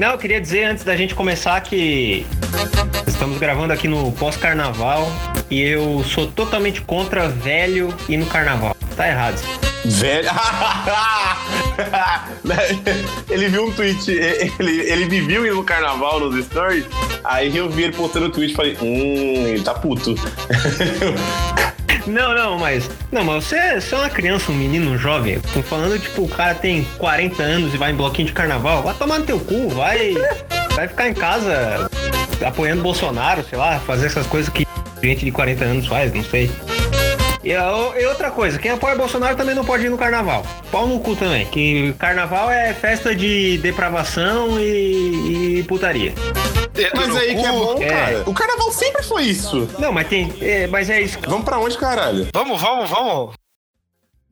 Não, eu queria dizer antes da gente começar que estamos gravando aqui no pós-carnaval e eu sou totalmente contra velho e no carnaval. Tá errado. Velho. ele viu um tweet, ele, ele me viu no carnaval nos stories, aí eu vi ele postando o tweet e falei, hum, ele tá puto. Não, não, mas. Não, mas você, você é uma criança, um menino, um jovem. Tô falando, tipo, o cara tem 40 anos e vai em bloquinho de carnaval. Vai tomar no teu cu, vai. Vai ficar em casa apoiando Bolsonaro, sei lá, fazer essas coisas que gente de 40 anos faz, não sei. E, e, outra coisa, quem apoia Bolsonaro também não pode ir no carnaval. Pau no cu também. Que carnaval é festa de depravação e, e putaria. Mas aí que é bom, é. cara. O carnaval sempre foi isso. Não, mas tem. É, mas é isso. Vamos pra onde, caralho? Vamos, vamos, vamos.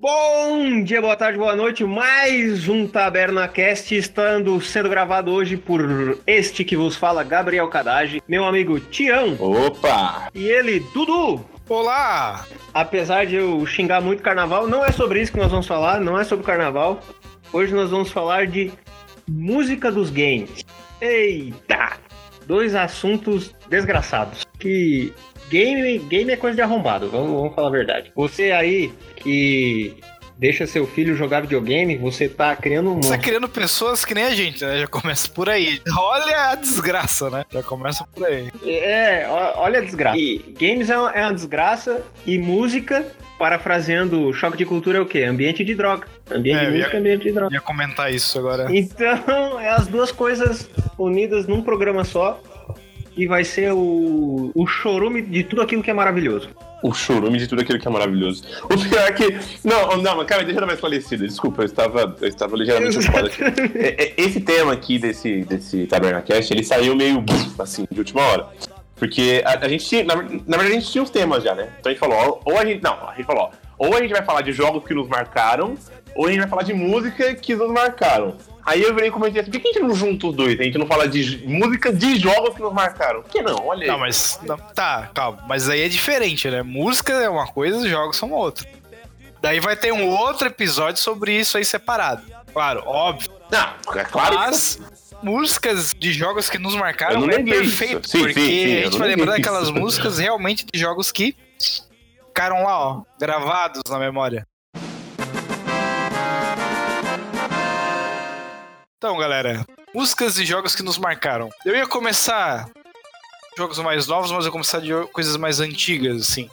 Bom dia, boa tarde, boa noite. Mais um Taberna Cast estando sendo gravado hoje por este que vos fala, Gabriel Cadage, meu amigo Tião. Opa! E ele, Dudu. Olá! Apesar de eu xingar muito carnaval, não é sobre isso que nós vamos falar, não é sobre carnaval. Hoje nós vamos falar de música dos games. Eita! Dois assuntos desgraçados. Que game, game é coisa de arrombado, vamos, vamos falar a verdade. Você aí que deixa seu filho jogar videogame, você tá criando um. Você tá criando pessoas que nem a gente, né? Já começa por aí. Olha a desgraça, né? Já começa por aí. É, olha a desgraça. E games é uma, é uma desgraça e música. Parafraseando choque de cultura é o quê? Ambiente de droga. Ambiente é, de música, ia, ambiente de droga. Ia comentar isso agora. Então, é as duas coisas unidas num programa só e vai ser o, o chorume de tudo aquilo que é maravilhoso. O chorume de tudo aquilo que é maravilhoso. O pior é que. Não, não, cara, deixa eu dar mais falecido. Desculpa, eu estava, eu estava ligeiramente ocupado é, é, Esse tema aqui desse, desse Tabernacast, ele saiu meio assim, de última hora. Porque a, a gente tinha. Na, na, verdade, a gente tinha os temas já, né? Então a gente falou, ou a gente. Não, a gente falou, ou a gente vai falar de jogos que nos marcaram, ou a gente vai falar de música que nos marcaram. Aí eu virei e comentei assim, por que a gente não junta os dois? A gente não fala de música de jogos que nos marcaram. Por que não? Olha aí. Não, mas. Não, tá, calma. Mas aí é diferente, né? Música é uma coisa jogos são outra. Daí vai ter um outro episódio sobre isso aí separado. Claro, óbvio. Não, é claro. Mas músicas de jogos que nos marcaram é perfeito. Sim, porque sim, sim, a gente vai lembrar daquelas músicas realmente de jogos que ficaram lá, ó, gravados na memória. Então, galera, músicas e jogos que nos marcaram. Eu ia começar jogos mais novos, mas eu ia começar de coisas mais antigas, assim.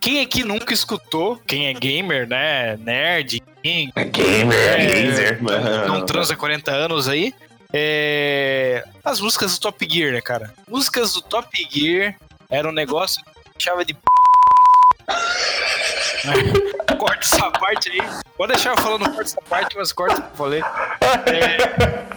Quem aqui nunca escutou, quem é gamer, né, nerd, quem, é gamer, é, mano. não transa 40 anos aí, é... as músicas do Top Gear, né, cara? Músicas do Top Gear era um negócio que chave de corta essa parte aí. Pode deixar eu falando corta essa parte, mas corta o que eu falei. É...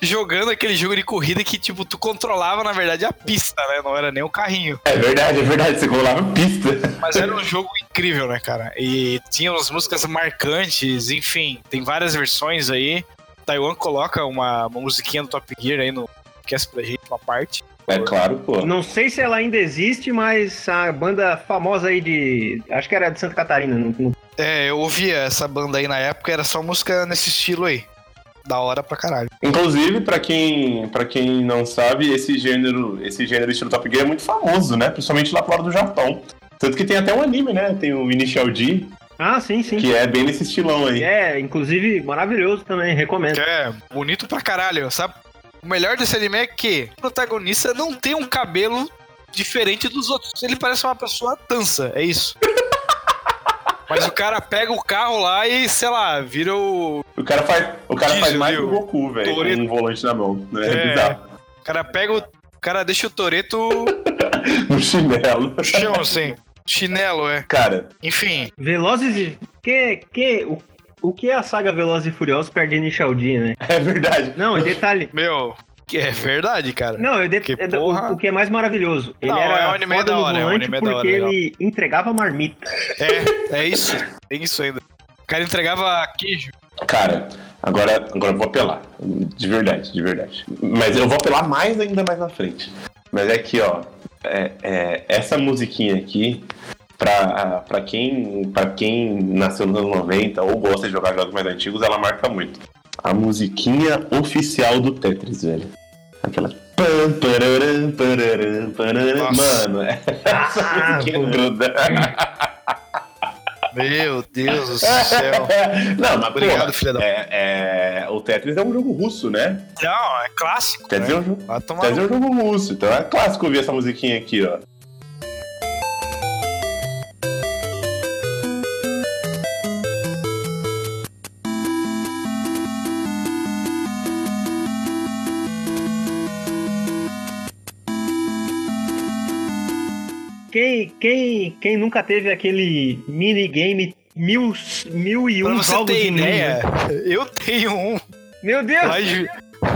Jogando aquele jogo de corrida que, tipo, tu controlava, na verdade, a pista, né? Não era nem o carrinho. É verdade, é verdade, você controlava a pista. Mas era um jogo incrível, né, cara? E tinha umas músicas marcantes, enfim, tem várias versões aí. Taiwan coloca uma, uma musiquinha do Top Gear aí no cast pra gente, uma parte. É claro, pô. Não sei se ela ainda existe, mas a banda famosa aí de. Acho que era de Santa Catarina. No... É, eu ouvia essa banda aí na época, era só música nesse estilo aí. Da hora pra caralho. Inclusive, pra quem, pra quem não sabe, esse gênero, esse gênero estilo Top Gear é muito famoso, né? Principalmente lá fora do Japão. Tanto que tem até um anime, né? Tem o Initial D. Ah, sim, sim. Que é bem nesse estilão aí. É, inclusive maravilhoso também, recomendo. É, bonito pra caralho. Sabe, o melhor desse anime é que o protagonista não tem um cabelo diferente dos outros. Ele parece uma pessoa tansa, é isso. Mas o cara pega o carro lá e, sei lá, vira o. O cara faz, o cara faz mais que o Goku, velho, com um volante na mão. Né? É, bizarro. O cara pega o. O cara deixa o Toreto. no chinelo. No chão, assim. Chinelo, é. Cara. Enfim. Velozes e. Que, que, o o que é a saga Velozes e Furiosos perde Initial D, né? É verdade. Não, detalhe. Meu, é verdade, cara. Não, eu de... que é, porra... o, o, que é mais maravilhoso. Ele não, era é um anime da hora, é um anime porque da hora, ele entregava marmita. É, é isso. Tem isso ainda. O cara entregava queijo. Cara, agora, agora eu vou apelar. De verdade, de verdade. Mas eu vou apelar mais ainda mais na frente. Mas é que, ó, é, é, essa musiquinha aqui, para quem, quem nasceu nos anos 90 ou gosta de jogar jogos mais antigos, ela marca muito. a musiquinha oficial do Tetris, velho. Aquela. Nossa. Mano, essa Ah, musiquinha pô. gruda. Meu Deus do céu. Não, mas Obrigado, filha da- é, é, o Tetris é um jogo russo, né? Não, é clássico. Tetris é Né? um Vai tomar Tetris é um jogo russo, então é clássico ouvir essa musiquinha aqui, ó. Quem, quem, quem nunca teve aquele minigame mil, mil e Pra um você jogos ter ideia, eu tenho um. Meu Deus! de-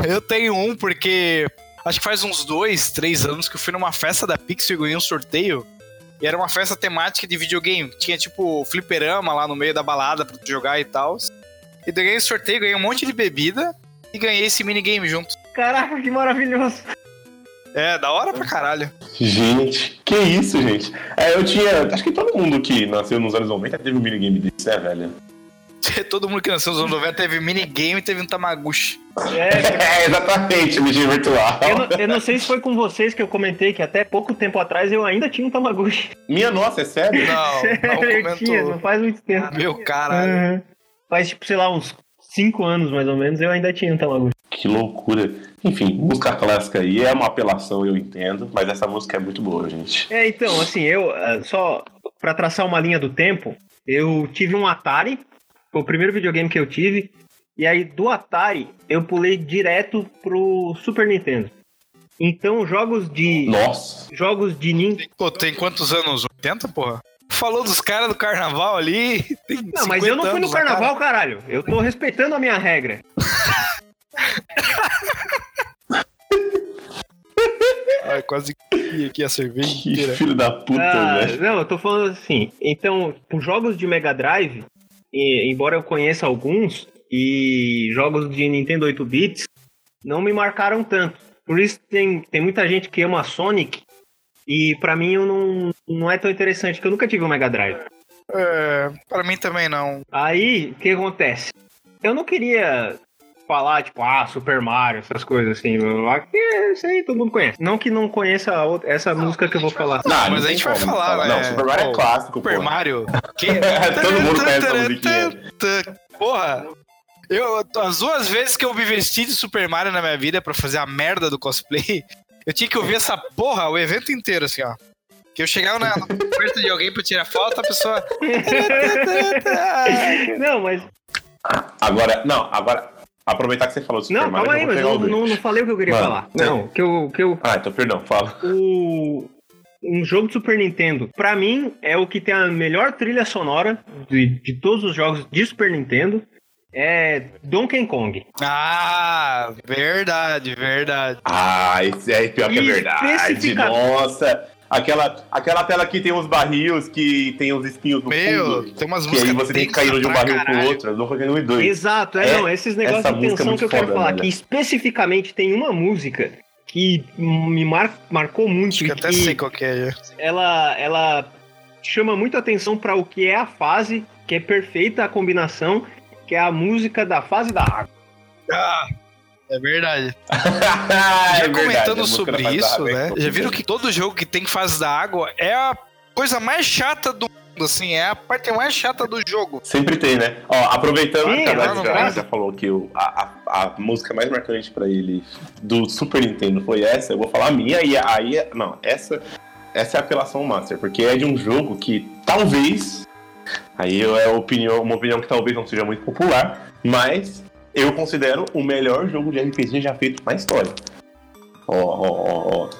Eu tenho um porque acho que faz uns dois, três anos que eu fui numa festa da Pixel e ganhei um sorteio. E era uma festa temática de videogame. Tinha tipo fliperama lá no meio da balada pra tu jogar e tal. E eu ganhei o sorteio, ganhei um monte de bebida e ganhei esse minigame junto. Caraca, que maravilhoso! É, da hora pra caralho. Gente, que isso, gente? É, eu tinha. Acho que todo mundo que nasceu nos anos 90 teve um minigame desse, né, velho? Todo mundo que nasceu nos anos 90 teve minigame e teve um Tamaguchi. É, É, exatamente, mídia virtual. eu, não, eu não sei se foi com vocês que eu comentei que até pouco tempo atrás eu ainda tinha um Tamagotchi. Minha nossa, é sério? Não, não eu tinha, não comentou. faz muito tempo. Meu caralho. Aham. Faz, tipo, sei lá, uns 5 anos mais ou menos, eu ainda tinha um Tamagotchi. Que loucura. Enfim, música clássica aí é uma apelação, eu entendo, mas essa música é muito boa, gente. É, então, assim, eu, ah, só pra traçar uma linha do tempo, eu tive um Atari, foi o primeiro videogame que eu tive, e aí do Atari eu pulei direto pro Super Nintendo. Então, jogos de. Nossa. Jogos de Nintendo. Pô, tem quantos anos? 80, porra? Falou dos caras do carnaval ali. Tem Não, mas eu não 50 fui no na cara. carnaval, caralho. Eu tô respeitando a minha regra. Ai, quase que aqui a cerveja Que inteira. filho da puta, Ah, velho. não, eu tô falando assim. Então, por jogos de Mega Drive, e- embora eu conheça alguns, e jogos de Nintendo 8 bits, não me marcaram tanto. Por isso tem, tem muita gente que ama Sonic, e pra mim eu não, não é tão interessante, porque eu nunca tive um Mega Drive. É, pra mim também não. Aí, o que acontece? Eu não queria falar, tipo, ah, Super Mario, essas coisas assim, blá, blá, blá, que isso aí todo mundo conhece. Não que não conheça a outra- essa música que eu vou falar. Não, mas não a gente vai como falar, Não? Super Mario é clássico, Super pô. Mario. Que... Todo mundo conhece essa musiquinha. Porra, eu, as duas vezes que eu me vesti de Super Mario na minha vida pra fazer a merda do cosplay, eu tinha que ouvir essa porra o evento inteiro, assim, ó. Que eu chegava na, perto de alguém pra tirar foto, a pessoa. não, mas. Agora, não, agora, aproveitar que você falou do Super Não, Mario, calma aí, mas eu não, não falei o que eu queria Mano, falar. tem- Não, que eu, que eu. Ah, então perdão, fala. O. Um jogo de Super Nintendo, pra mim, é o que tem a melhor trilha sonora de, de todos os jogos de Super Nintendo. É Donkey Kong. Ah, verdade, verdade. Ah, esse é pior que é verdade. Nossa. Aquela, aquela tela que tem os barris, que tem os espinhos no Meu, fundo. tem umas Que aí músicas você tem que cair de um barril pro caralho. outro. Eu não joguei no 2. Exato, é, É, não, esses negócios essa de é tensão muito que eu quero foda, falar, velho. que especificamente tem uma música que me mar- marcou muito Acho que e até que sei qual que é. ela, ela chama muito atenção para o que é a fase, que é perfeita a combinação, que é a música da fase da água. Ah, é verdade. é Já verdade, comentando música sobre isso, é né? top, Já viram velho. que todo jogo que tem fase da água é a coisa mais chata do mundo, assim, é a parte mais chata do jogo. Sempre tem, né? Ó, aproveitando Sim, que a já, já falou que o- a, a, a música mais marcante pra ele do Super Nintendo foi essa, eu vou falar a minha e aí. Não, essa, essa é a apelação master, porque é de um jogo que talvez. Aí é opinião, uma opinião que talvez não seja muito popular, mas eu considero o melhor jogo de RPG já feito na história. Ó, ó, ó, ó.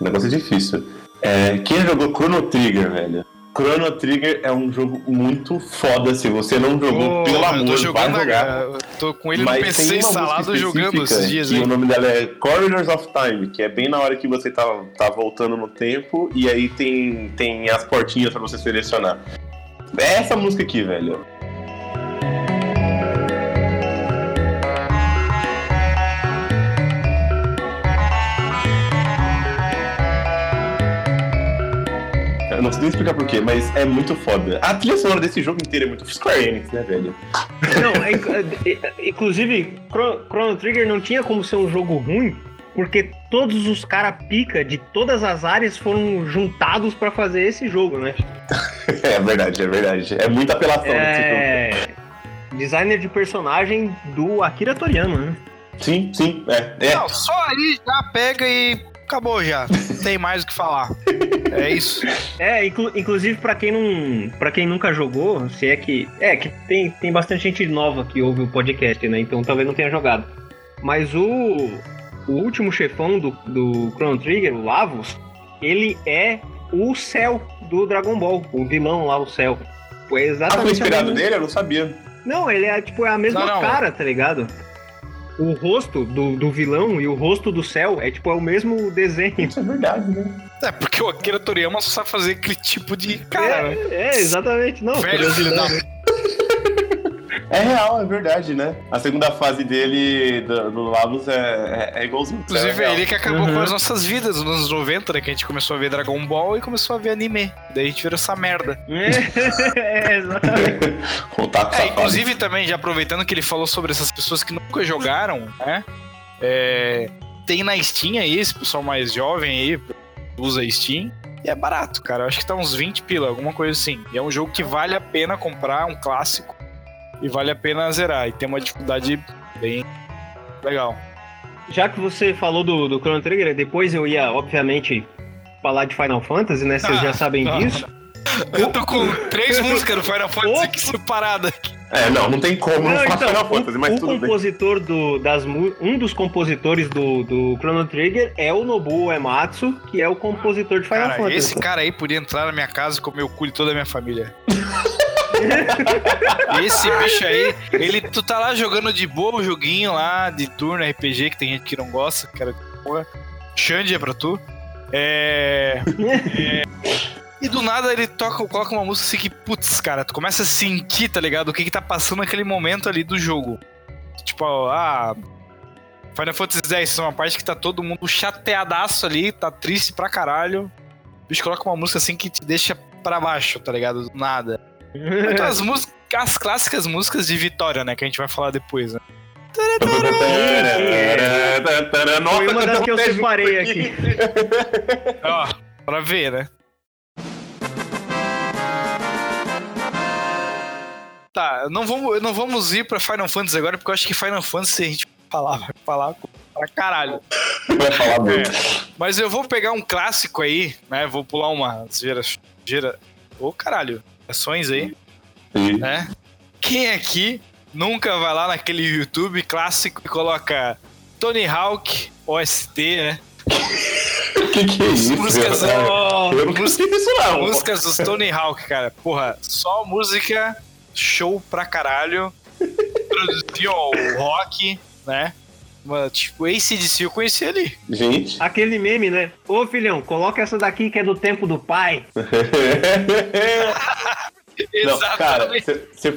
O negócio é difícil. É, quem jogou Chrono Trigger, velho? Chrono Trigger é um jogo muito foda. Se você não jogou, Ô, pelo amor, vai jogando, jogar. eu tô com ele Mas no PC instalado jogando esses dias aí. o nome dela é Corridors of Time, que é bem na hora que você tá, tá voltando no tempo e aí tem, tem as portinhas pra você selecionar. É essa música aqui, velho. Não sei nem explicar porquê, mas é muito foda. A trilha sonora desse jogo inteiro é muito Square Enix, né, velho? Não, é, é, é, inclusive, Chrono Trigger não tinha como ser um jogo ruim, porque todos os cara pica de todas as áreas foram juntados para fazer esse jogo, né? é verdade, é verdade. É muita apelação é... nesse jogo. Designer de personagem do Akira Toriyama, né? Sim, sim, é. é. Não, só aí já pega e acabou já. Não tem mais o que falar. É isso. É, inclu inclusive para quem não, para quem nunca jogou, se é que é que tem, tem bastante gente nova que ouve o podcast, né? Então talvez não tenha jogado. Mas o o último chefão do, do Chrono Trigger, o Lavos, ele é o Cell do Dragon Ball, o vilão lá, o Cell. Foi exatamente. Ah, foi inspirado nele? Eu não sabia. Não, ele é tipo é a mesma não, não. cara, tá ligado? o rosto do, do vilão e o rosto do céu é tipo é o mesmo desenho. Isso é verdade, né? É, porque o Akira Toriyama só sabe fazer aquele tipo de cara. É, né? é exatamente. Não, Velho, filho da... É real, é verdade, né? A segunda fase dele, do, do Lavos, é, é, é igualzinho. Inclusive, é ele que acabou uhum. com as nossas vidas nos anos 90, né? Que a gente começou a ver Dragon Ball e começou a ver anime. Daí a gente virou essa merda. é, exatamente. é, inclusive, também, já aproveitando que ele falou sobre essas pessoas que nunca jogaram, né? É, tem na Steam aí, esse pessoal mais jovem aí, usa Steam. E é barato, cara. Eu acho que tá uns 20 pila, alguma coisa assim. E é um jogo que vale a pena comprar, um clássico e vale a pena zerar. E tem uma dificuldade bem legal. Já que você falou do, do Chrono Trigger, depois eu ia, obviamente, falar de Final Fantasy, né? Vocês ah, já sabem ah. disso. Eu tô com três músicas do Final Fantasy aqui separadas. É, não, não tem como não, não então, Final Fantasy, mas o tudo compositor bem. Do, das um dos compositores do, do Chrono Trigger é o Nobuo Ematsu, que é o compositor de Final cara, Fantasy. Esse cara aí podia entrar na minha casa e comer o cu de toda a minha família. Esse bicho aí, ele, tu tá lá jogando de boa um joguinho lá de turno RPG, que tem gente que não gosta, cara. Porra. Xande é pra tu. É. é e do nada ele toca, coloca uma música assim que, putz, cara, tu começa a sentir, tá ligado? O que que tá passando naquele momento ali do jogo. Tipo, ah. Final Fantasy X, é uma parte que tá todo mundo chateadaço ali, tá triste pra caralho. O bicho coloca uma música assim que te deixa pra baixo, tá ligado? Do nada. Então, as músicas, as clássicas músicas de Vitória, né? Que a gente vai falar depois, né? Foi uma das que eu separei aqui. Ó, pra ver, né? Tá, não vamos, não vamos ir pra Final Fantasy agora, porque eu acho que Final Fantasy a gente falar, vai falar pra caralho. Vai falar muito. É, mas eu vou pegar um clássico aí, né? Vou pular uma gira. gira Ô, oh, caralho ações aí. Sim. Né? Quem aqui nunca vai lá naquele YouTube clássico e coloca Tony Hawk OST, né? que que é isso? Músicas, oh, eu não isso não. Músicas dos Tony Hawk, cara. Porra, só música show pra caralho. Produziu o rock, né? Tipo, ACDC eu conheci ali. Gente. Aquele meme, né? Ô filhão, coloca essa daqui que é do tempo do pai. Exatamente. Não, cara,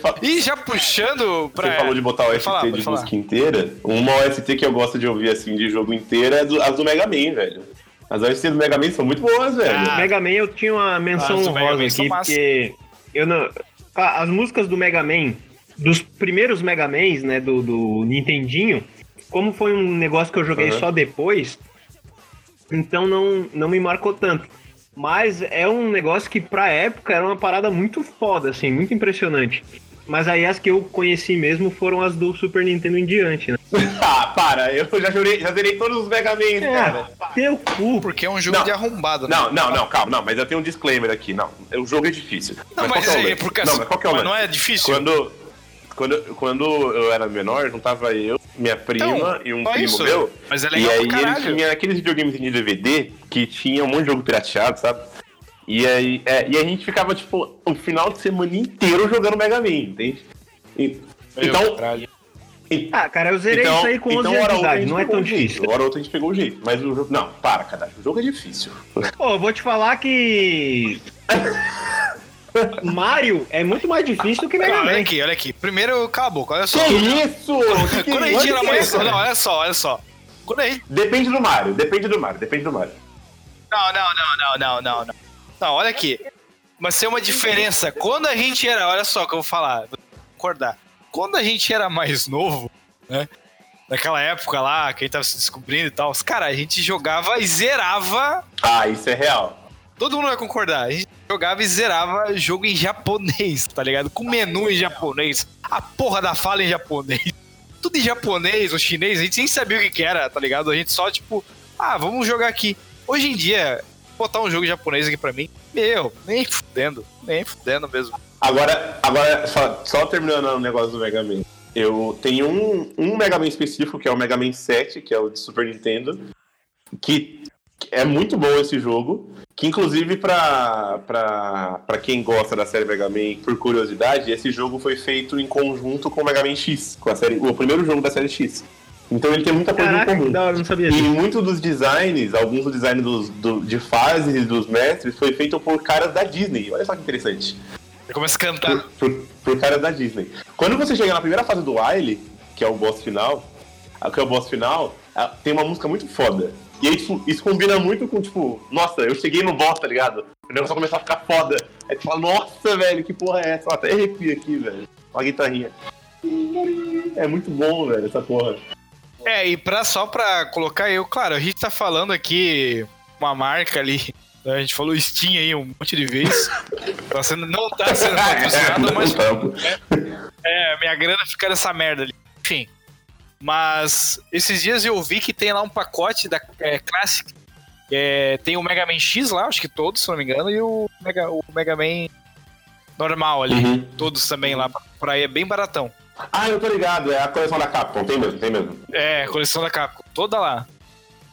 fa... E já puxando pra. Você falou de botar o OST falar, de música inteira. Uma OST que eu gosto de ouvir assim de jogo inteiro é do, as do Mega Man, velho. As OST do Mega Man são muito boas, velho. Ah, Mega Man eu tinha uma menção ah, honrosa aqui, porque eu não. As músicas do Mega Man, dos primeiros Mega Mans, né, do, do Nintendinho, como foi um negócio que eu joguei uhum. só depois, então não, não me marcou tanto. Mas é um negócio que pra época era uma parada muito foda, assim, muito impressionante. Mas aí as que eu conheci mesmo foram as do Super Nintendo em diante, né? ah, para, eu já jurei, já zerei todos os Mega Man, é, cara. Teu cu. Porque é um jogo não, de arrombado, né? Não, não, não, calma, não, mas eu tenho um disclaimer aqui. Não, o jogo é difícil. Não, mas, mas é, é porque não, mas qual que é o mas não é difícil. Quando, quando, quando eu era menor, juntava eu, minha prima então, e um primo isso. meu. Mas é legal E aí ele tinha aqueles videogames de DVD que tinha um monte de jogo pirateado, sabe? E aí, é, e a gente ficava, tipo, o final de semana inteiro jogando Mega Man, entende? E, então. E, ah, cara, eu zerei então, isso aí com 11 então, anos de idade, não é tão difícil. Hora outra a gente pegou o jeito, mas o jogo. Não, para, cara, o jogo é difícil. Pô, eu vou te falar que. Mario é muito mais difícil do que Mega Man. Olha aqui, olha aqui. Primeiro, boca, olha só. Que isso? Quando a gente tira mais. Não, olha só, olha só. Quando a gente... Depende do Mario, depende do Mario, depende do Mario. Não, não, não, não, não, não, não. Não, olha aqui. Mas tem uma diferença. Quando a gente era. Olha só o que eu vou falar. Vou concordar. Quando a gente era mais novo, né? Naquela época lá, que a gente tava se descobrindo e tal. Cara, a gente jogava e zerava. Ah, isso é real. Todo mundo vai concordar. A gente jogava e zerava jogo em japonês, tá ligado? Com menu em japonês. A porra da fala em japonês. Tudo em japonês ou chinês. A gente nem sabia o que, que era, tá ligado? A gente só, tipo, ah, vamos jogar aqui. Hoje em dia, botar um jogo japonês aqui pra mim, meu, nem fudendo. Nem fudendo mesmo. Agora, agora só, só terminando o negócio do Mega Man. Eu tenho um, um Mega Man específico, que é o Mega Man 7, que é o de Super Nintendo, que é muito bom esse jogo, que inclusive pra quem gosta da série Mega Man, por curiosidade, esse jogo foi feito em conjunto com o Mega Man X, com a série, o primeiro jogo da série X. Então ele tem muita coisa Caraca, em comum. da hora, não sabia E disso. muitos dos designs, alguns dos designs dos, do- de fases dos mestres, foi feito por caras da Disney. Olha só que interessante. Eu começo a cantar. Por, por, por caras da Disney. Quando você chega na primeira fase do Wily, que é o boss final, que é o boss final, tem uma música muito foda. E aí, tipo, isso combina muito com, tipo, nossa, eu cheguei no boss, tá ligado? O negócio começar a ficar foda. Aí tu fala, nossa, velho, que porra é essa? Eu até arrepio aqui, velho. Uma guitarrinha. É muito bom, velho, essa porra. É, e pra, só pra colocar eu, claro, a gente tá falando aqui uma marca ali. né, A gente falou Steam aí um monte de vezes. Tá sendo, não tá sendo patrocinado, mas Trampo. é, minha grana fica nessa merda ali. Enfim. Mas esses dias eu vi que tem lá um pacote da é, Classic. É, tem o Mega Man X lá, acho que todos, se não me engano, e o Mega, o Mega Man normal ali. Uhum. Todos também lá por aí, é bem baratão. Ah, eu tô ligado, é a coleção da Capcom, tem mesmo, tem mesmo. É, coleção da Capcom, toda lá.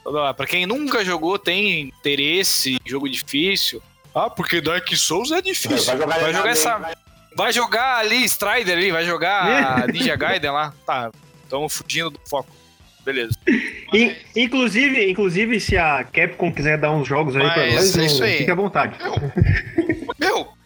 Toda lá. Pra quem nunca jogou, tem interesse, jogo difícil. Ah, porque Dark Souls é difícil. Vai jogar, Vai jogar essa. Man, Vai jogar ali Strider ali, vai jogar Ninja Gaiden lá. Tá, estão fugindo do foco. Beleza. In- inclusive, inclusive, se a Capcom quiser dar uns jogos aí pra Mas nós, é isso aí. fique à vontade. Meu, co-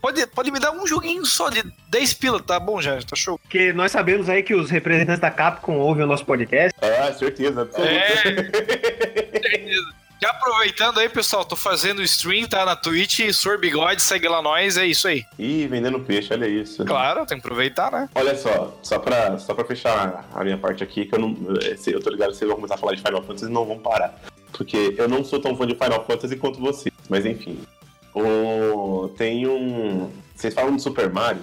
pode, pode me dar um joguinho só de 10 pila, tá bom já, tá show. Porque nós sabemos aí que os representantes da Capcom ouvem o nosso podcast. É, certeza. absoluta. É. Já aproveitando aí, pessoal, tô fazendo stream, tá na Twitch, Sor Bigode, segue lá nós, é isso aí. Ih, vendendo peixe, olha isso. Claro, tem que aproveitar, né? Olha só, só pra, só pra fechar a minha parte aqui, que eu não. esse- Eu tô ligado que vocês vão começar a falar de Final Fantasy e não vão parar. Porque eu não sou tão fã de Final Fantasy quanto vocês. Mas enfim. Tem um. Vocês falam de Super Mario.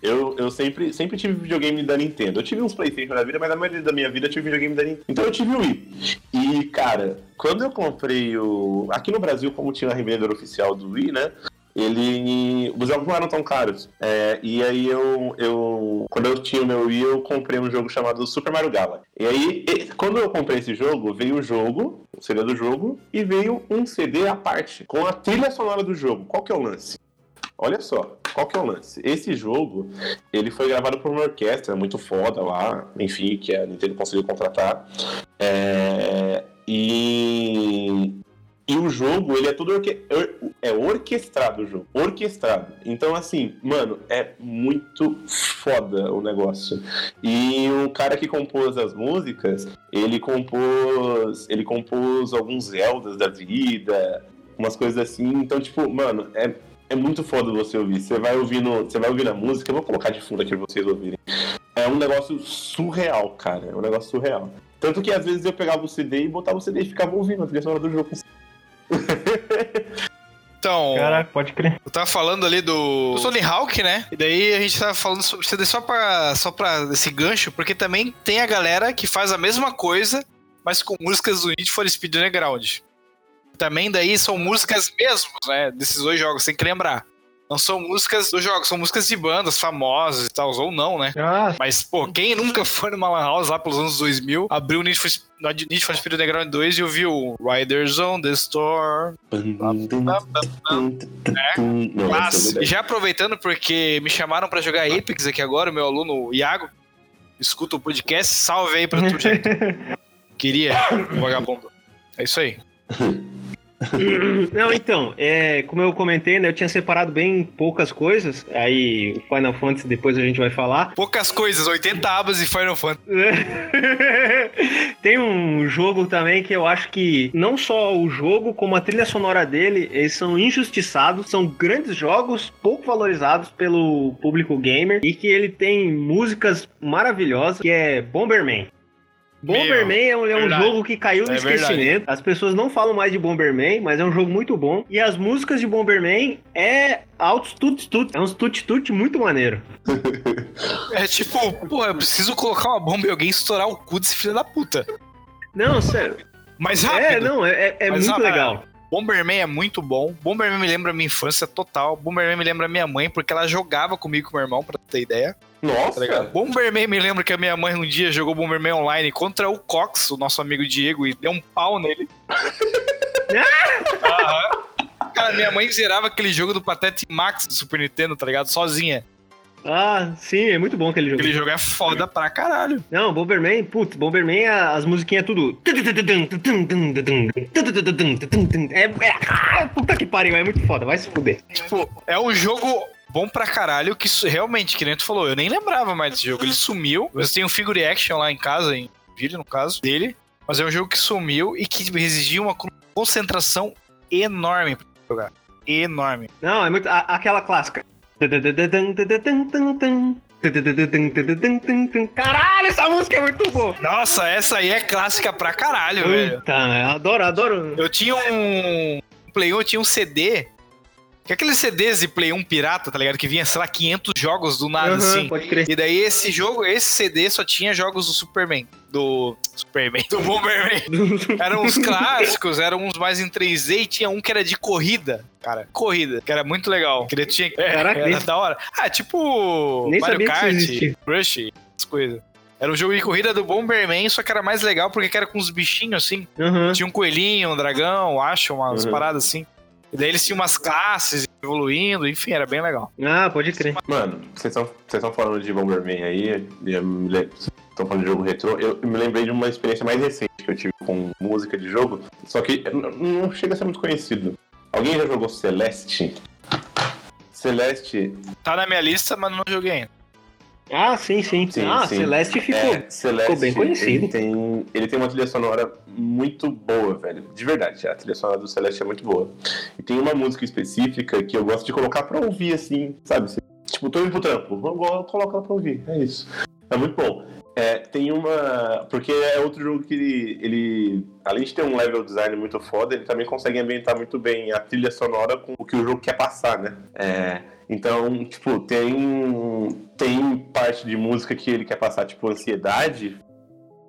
Eu, eu sempre, sempre tive videogame da Nintendo. Eu tive uns Playstation na vida, mas na maioria da minha vida eu tive videogame da Nintendo. Então eu tive o Wii. E, cara, quando eu comprei o. Aqui no Brasil, como tinha a revendedora oficial do Wii, né? Ele. Os jogos não eram tão caros. É, e aí eu, eu. Quando eu tinha o meu Wii, eu comprei um jogo chamado Super Mario Galaxy. E aí, e- quando eu comprei esse jogo, veio o jogo, o CD do jogo, e veio um CD à parte, com a trilha sonora do jogo. Qual que é o lance? Olha só, qual que é o lance? Esse jogo, ele foi gravado por uma orquestra muito foda lá, enfim, que a Nintendo conseguiu contratar. É, e, e o jogo, ele é tudo orque, or- é orquestrado o jogo, orquestrado. Então, assim, mano, é muito foda o negócio. E o cara que compôs as músicas, ele compôs, ele compôs alguns Zeldas da vida, umas coisas assim. Então, tipo, mano, é é muito foda você ouvir. Você vai ouvindo, você vai ouvindo a música, eu vou colocar de fundo aqui pra vocês ouvirem. É um negócio surreal, cara. É um negócio surreal. Tanto que às vezes eu pegava o CD e botava o CD e ficava ouvindo a trilha sonora do jogo. Então, Caraca, pode crer. eu tava falando ali do, do Tony Hawk, né? E daí a gente tava falando sobre só pra, só pra esse gancho, porque também tem a galera que faz a mesma coisa, mas com músicas do Need for Speed Underground. Também daí são músicas mesmo, né? Desses dois jogos, tem que lembrar. Não são músicas dos jogos, são músicas de bandas famosas e tal, ou não, né? Ah, Mas, pô, quem nunca foi numa Lan House lá pelos anos 2000, abriu o Need for, no Need for Speed Underground 2 e ouviu o Riders on the Storm. Não, Mas, já aproveitando, porque me chamaram pra jogar Apex aqui agora, o meu aluno Iago, escuta o podcast, salve aí pra tu, gente. Queria, vagabundo. É isso aí. Não, então, é, como eu comentei, né, eu tinha separado bem poucas coisas, aí o Final Fantasy depois a gente vai falar. Poucas coisas, 80 abas e Final Fantasy. Tem um jogo também que eu acho que não só o jogo, como a trilha sonora dele, eles são injustiçados, são grandes jogos, pouco valorizados pelo público gamer, e que ele tem músicas maravilhosas, que é Bomberman. Bomberman é um, é um jogo que caiu no É esquecimento. verdade. As pessoas não falam mais de Bomberman, mas é um jogo muito bom. E as músicas de Bomberman é altos tut-tut. É uns tut-tut muito maneiro. É tipo, pô, eu preciso colocar uma bomba e alguém estourar o cu desse filho da puta. Não, sério. Mas rápido. É, não, é, é- é muito ah, legal. Bomberman é muito bom. Bomberman me lembra minha infância total. Bomberman me lembra minha mãe, porque ela jogava comigo e com meu irmão, pra ter ideia. Tá Nossa, ligado? Bomberman me lembra que a minha mãe um dia jogou Bomberman online contra o Cox, o nosso amigo Diego, e deu um pau nele. Aham. Cara, minha mãe zerava aquele jogo do Patete Max do Super Nintendo, tá ligado? Sozinha. Ah, sim, é muito bom aquele jogo. Aquele jogo é foda pra caralho. Não, Bomberman, putz, Bomberman, as musiquinhas tudo. É, é, ah, puta que pariu, é muito foda, vai se fuder. Tipo, é um jogo bom pra caralho, que realmente, que nem tu falou, eu nem lembrava mais desse jogo. Ele sumiu. Eu tenho um figure action lá em casa, em vídeo, no caso, dele. Mas é um jogo que sumiu e que exigia uma con- concentração enorme pra jogar. Enorme. Não, é muito. a- aquela clássica. Caralho, essa música é muito boa. Nossa, essa aí é clássica pra caralho, velho. Eu adoro, adoro. Eu tinha um Play 1, eu tinha um CD. Que é aqueles CDs de Play 1 pirata, tá ligado? Que vinha, sei lá, 500 jogos do nada, Aham, assim. Pode crer. E daí esse jogo, esse CD só tinha jogos do Superman. Do. Superman. Do Bomberman. Eram uns clássicos, eram uns mais em 3D e tinha um que era de corrida, cara. Corrida, que era muito legal. Que ele tinha. Caraca, era nem- da hora. Ah, tipo. Nem Mario Kart. Crush, essas coisas. Era um jogo de corrida do Bomberman, só que era mais legal porque era com uns bichinhos assim. Aham. Tinha um coelhinho, um dragão, acho, umas Uhum. paradas assim. E daí eles tinham umas classes evoluindo, enfim, era bem legal. Ah, pode crer. Mano, vocês estão falando de Bomberman aí, estão falando de jogo retrô. Eu, me lembrei de uma experiência mais recente que eu tive com música de jogo, só que não chega a ser muito conhecido. Alguém já jogou Celeste? Celeste Tá na minha lista, mas não joguei ainda. Ah, sim, sim. Sim, ah, sim. Celeste ficou. É, Celeste, bem conhecido. Ele tem, ele tem uma trilha sonora muito boa, velho. De verdade, a trilha sonora do Celeste é muito boa. E tem uma música específica que eu gosto de colocar pra ouvir, assim, sabe? Tipo, tô indo pro trampo, eu coloco ela pra ouvir, é isso. É muito bom. É, tem uma. Porque é outro jogo que ele, ele, além de ter um level design muito foda, ele também consegue ambientar muito bem a trilha sonora com o que o jogo quer passar, né? É, então, tipo, tem, tem parte de música que ele quer passar, tipo, ansiedade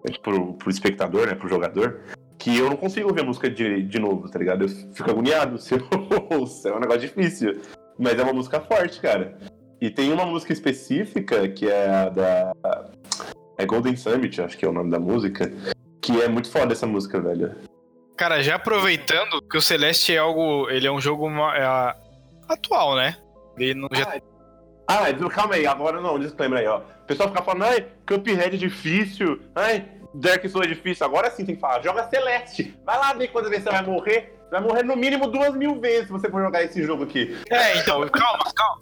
é, pro, pro espectador, né? Pro jogador. Que eu não consigo ouvir a música de, de novo, tá ligado? Eu fico agoniado se eu ouço. É um negócio difícil. Mas é uma música forte, cara. E tem uma música específica que é a da. É Golden Summit, acho que é o nome da música. Que é muito foda essa música, velho. Cara, já aproveitando que o Celeste é algo. Ele é um jogo é, atual, né? Ele não já. Ah, Edu, calma aí, agora não, disclaimer aí, ó. O pessoal fica falando, ai, Cuphead é difícil, ai, Dark Souls é difícil. Agora sim tem que falar, joga Celeste. Vai lá ver quantas vezes você vai morrer. Vai morrer no mínimo duas mil vezes se você for jogar esse jogo aqui. É, então, calma, calma.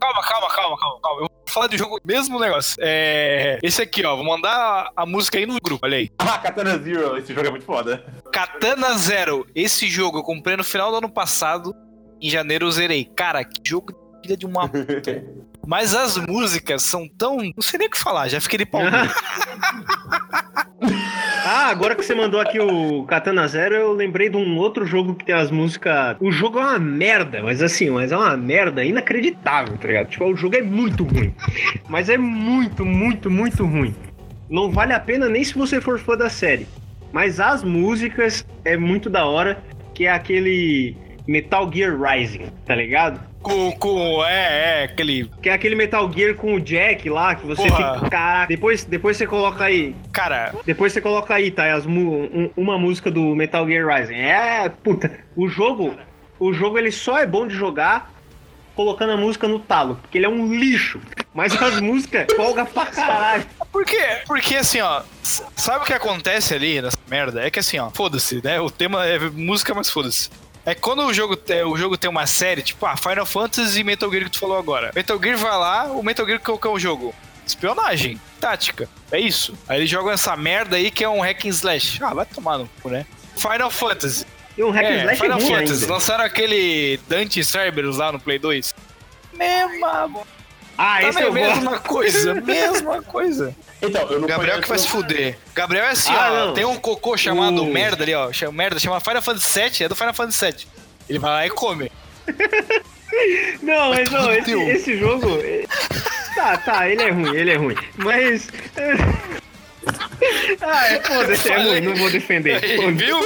Calma, calma, calma, calma, calma. Eu vou falar do jogo, mesmo negócio. É. Esse aqui, ó. Vou mandar a, a música aí no grupo, olha aí. Ah, Katana Zero, esse jogo é muito foda. Katana Zero. Esse jogo eu comprei no final do ano passado. Em janeiro eu zerei. Cara, que jogo filha de uma. Mas as músicas são tão. Não sei nem o que falar, já fiquei de pau. Ah, agora que você mandou aqui o Katana Zero, eu lembrei de um outro jogo que tem as músicas. O jogo é uma merda, mas assim, mas é uma merda inacreditável, tá ligado? Tipo, o jogo é muito ruim. Mas é muito, muito, muito ruim. Não vale a pena nem se você for fã da série. Mas as músicas é muito da hora, que é aquele Metal Gear Rising, tá ligado? Com, com. É, é, aquele. Que é aquele Metal Gear com o Jack lá, que você Porra. fica. Caraca, depois, depois você coloca aí. Cara, Depois você coloca aí, tá? As um- uma música do Metal Gear Rising. É, puta. O jogo. O jogo ele só é bom de jogar colocando a música no talo. Porque ele é um lixo. Mas as músicas folga pra caralho. Por quê? Porque assim, ó, sabe o que acontece ali nessa merda? É que assim, ó, foda-se, né? O tema é música, mas foda-se. É quando o jogo, te- o jogo tem uma série, tipo, ah, Final Fantasy e Metal Gear que tu falou agora. Metal Gear vai lá, o Metal Gear qual que é o jogo? Espionagem, tática. É isso. Aí eles jogam essa merda aí que é um hack and slash. Ah, vai tomar no cu, né? Final Fantasy. E um hack and É, slash é Final ruim Fantasy. ainda. Lançaram aquele Dante Cerberus lá no Play 2. Mesma, Ah, esse também eu gosto. mesma coisa, mesma coisa. Então, eu não Gabriel que vai se fuder. Gabriel é assim, Ah, ó. não. Tem um cocô chamado O- merda ali, ó. Chama, merda, chama Final Fantasy VII, é do Final Fantasy VII. Ele vai lá e come. Não, mas não, esse, esse jogo. é- Tá, tá, ele é ruim, ele é ruim. Mas. Ah, é, foda-se, é ruim, não vou defender. Aí, viu?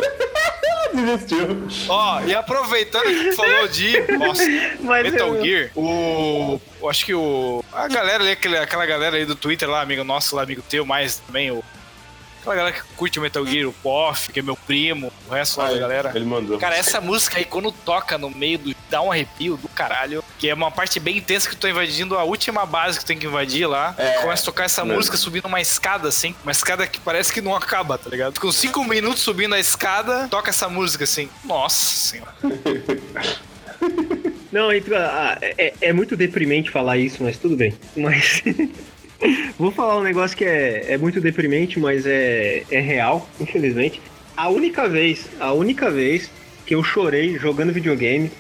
Desistiu. Ó, e aproveitando que falou de nossa, Metal eu- Gear, o. eu Acho que o. A galera ali, aquela galera aí do Twitter lá, amigo nosso lá, amigo teu, mais também, o. Aquela galera que curte o Metal Gear, o Poff, que é meu primo, o resto lá Ah, da é, galera. Ele mandou. Cara, essa música aí, quando toca no meio do. dá um arrepio do caralho. Que é uma parte bem intensa que tu tá invadindo a última base que tu tem que invadir lá. É, começa a tocar essa mesmo. música subindo uma escada, assim. Uma escada que parece que não acaba, tá ligado? Com cinco minutos subindo a escada, toca essa música assim. Nossa senhora. Não, então, é, é muito deprimente falar isso, mas tudo bem. Mas. Vou falar um negócio que é, é muito deprimente, mas é, é real, infelizmente. A única vez, a única vez que eu chorei jogando videogame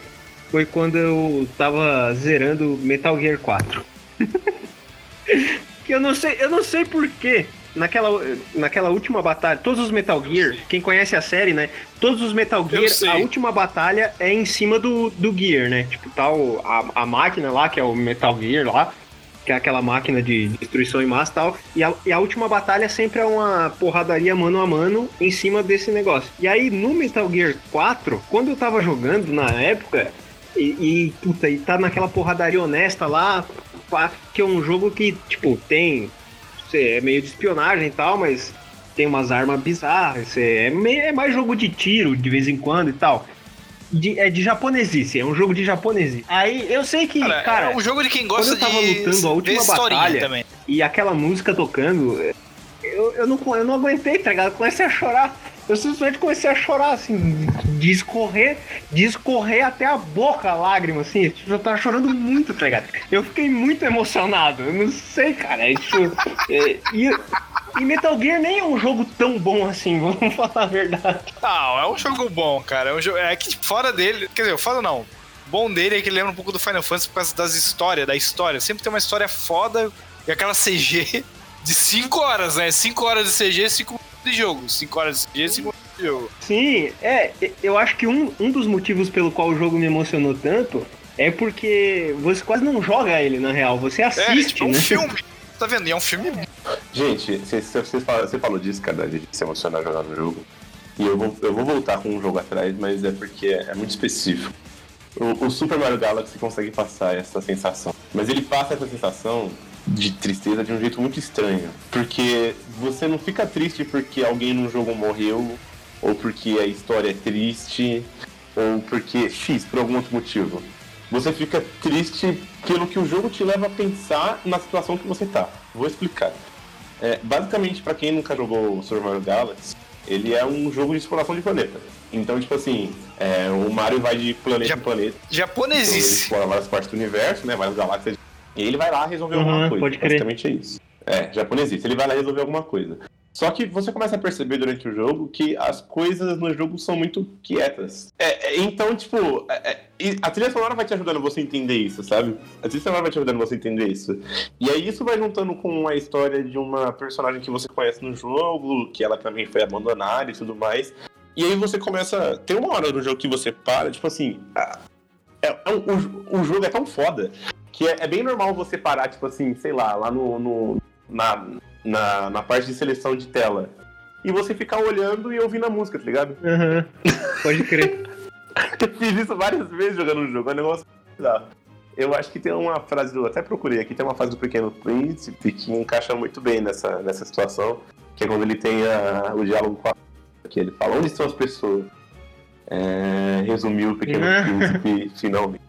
foi quando eu tava zerando Metal Gear 4. que eu não sei, eu não sei porquê. Naquela, naquela última batalha, todos os Metal Gear, quem conhece a série, né? Todos os Metal Gear, a última batalha é em cima do, do Gear, né? Tipo, tá o- a, a máquina lá, que é o Metal Gear lá, que é aquela máquina de destruição em massa e tal. E a, e a última batalha sempre é uma porradaria mano a mano em cima desse negócio. E aí no Metal Gear 4, quando eu tava jogando na época, e, e puta, e tá naquela porradaria honesta lá, que é um jogo que, tipo, tem. Você é meio de espionagem e tal, mas tem umas armas bizarras. É, meio, é mais jogo de tiro de vez em quando e tal. De- é de japonesice, é um jogo de japonesice. Aí eu sei que, Cara, cara, é um jogo de quem gosta quando eu tava de lutando a última batalha, também. e aquela música tocando, eu, eu, não, eu não aguentei, tá ligado? Eu comecei a chorar. Eu simplesmente comecei a chorar, assim, de escorrer, de escorrer até a boca a lágrima, assim. Eu tava chorando muito, tá ligado? Eu fiquei muito emocionado. Eu não sei, cara. É, tipo, é, e, e Metal Gear nem é um jogo tão bom assim, vamos falar a verdade. Não, é um jogo bom, cara. É, um jogo, é que fora dele. Quer dizer, fora não. Bom dele é que ele lembra um pouco do Final Fantasy por causa das histórias, da história. Sempre tem uma história foda e aquela CG de 5 horas, né? 5 horas de CG, 5 minutos de jogo. 5 horas de CG, 5 minutos de jogo. Sim, é, eu acho que um, um dos motivos pelo qual o jogo me emocionou tanto é porque você quase não joga ele, na real. Você É, assiste, tipo, é um né? filme. Tá vendo? E é um filme Gente, você fala- você falou disso, cara, de se emocionar jogando o jogo. E eu vou, eu vou voltar com um jogo atrás, mas é porque é, é muito específico. O, o Super Mario Galaxy consegue passar essa sensação. Mas ele passa essa sensação de tristeza de um jeito muito estranho. Porque você não fica triste porque alguém no jogo morreu, ou porque a história é triste, ou porque X, por algum outro motivo. Você fica triste pelo que o jogo te leva a pensar na situação que você tá. Vou explicar. É, basicamente, pra quem nunca jogou o Super Mario Galaxy, ele é um jogo de exploração de planeta. Então, tipo assim, é, o Mario vai de planeta Já- em planeta. Então, ele explora várias partes do universo, né? Várias galáxias. E ele vai lá resolver Uhum, alguma coisa. pode crer. Basicamente é isso. É, japonesista. Ele vai lá resolver alguma coisa. Só que você começa a perceber durante o jogo que as coisas no jogo são muito quietas. É, é, então, tipo, é, é, a trilha sonora vai te ajudando você a entender isso, sabe? A trilha sonora vai te ajudando você a entender isso. E aí isso vai juntando com a história de uma personagem que você conhece no jogo, que ela também foi abandonada e tudo mais. E aí você começa. Tem uma hora no jogo que você para, tipo assim. a- É, é o, o jogo é tão foda que é, é bem normal você parar, tipo assim, sei lá, lá no. no- na, na, na parte de seleção de tela. E você ficar olhando e ouvindo a música, tá ligado? Aham, pode crer. Eu fiz isso várias vezes jogando o jogo, é um negócio bizarro. Eu acho que tem uma frase do. Até procurei aqui, tem uma frase do Pequeno Príncipe que encaixa muito bem nessa, nessa situação. Que é quando ele tem a- o diálogo com a. Que ele fala, onde estão as pessoas? É, resumiu o Pequeno. Príncipe finalmente.